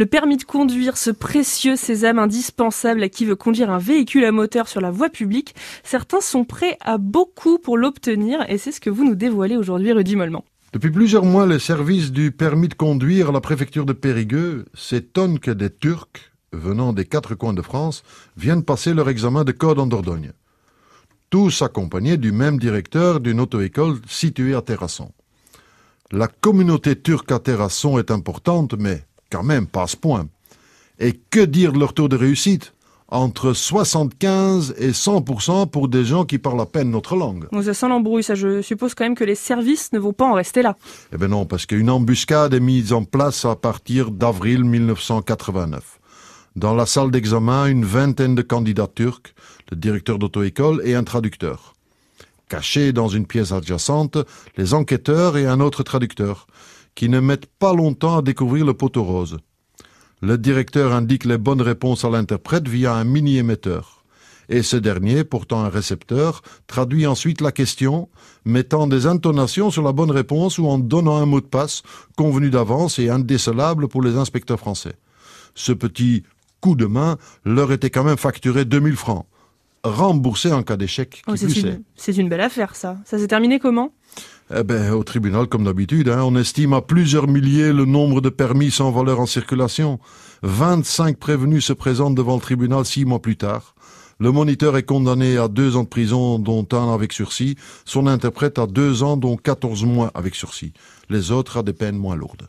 Le permis de conduire, ce précieux sésame indispensable à qui veut conduire un véhicule à moteur sur la voie publique, certains sont prêts à beaucoup pour l'obtenir et c'est ce que vous nous dévoilez aujourd'hui, Rudy Mollement. Depuis plusieurs mois, les services du permis de conduire à la préfecture de Périgueux s'étonnent que des Turcs, venant des quatre coins de France, viennent passer leur examen de code en Dordogne. Tous accompagnés du même directeur d'une auto-école située à Terrasson. La communauté turque à Terrasson est importante, mais quand même pas à ce point. Et que dire de leur taux de réussite? Entre 75 et 100% pour des gens qui parlent à peine notre langue. Bon, ça sent l'embrouille, ça. Je suppose quand même que les services ne vont pas en rester là. Eh bien non, parce qu'une embuscade est mise en place à partir d'avril 1989. Dans la salle d'examen, une vingtaine de candidats turcs, le directeur d'auto-école et un traducteur. Cachés dans une pièce adjacente, les enquêteurs et un autre traducteur, qui ne mettent pas longtemps à découvrir le poteau rose. Le directeur indique les bonnes réponses à l'interprète via un mini-émetteur. Et ce dernier, pourtant un récepteur, traduit ensuite la question, mettant des intonations sur la bonne réponse ou en donnant un mot de passe convenu d'avance et indécelable pour les inspecteurs français. Ce petit coup de main leur était quand même facturé 2000 francs remboursé en cas d'échec. Oh, c'est une, belle affaire, ça. Ça s'est terminé comment? Eh ben, au tribunal, comme d'habitude, hein, on estime à plusieurs milliers le nombre de permis sans valeur en circulation. 25 prévenus se présentent devant le tribunal six mois plus tard. Le moniteur est condamné à deux ans de prison, dont un avec sursis. Son interprète à deux ans, dont 14 mois avec sursis. Les autres à des peines moins lourdes.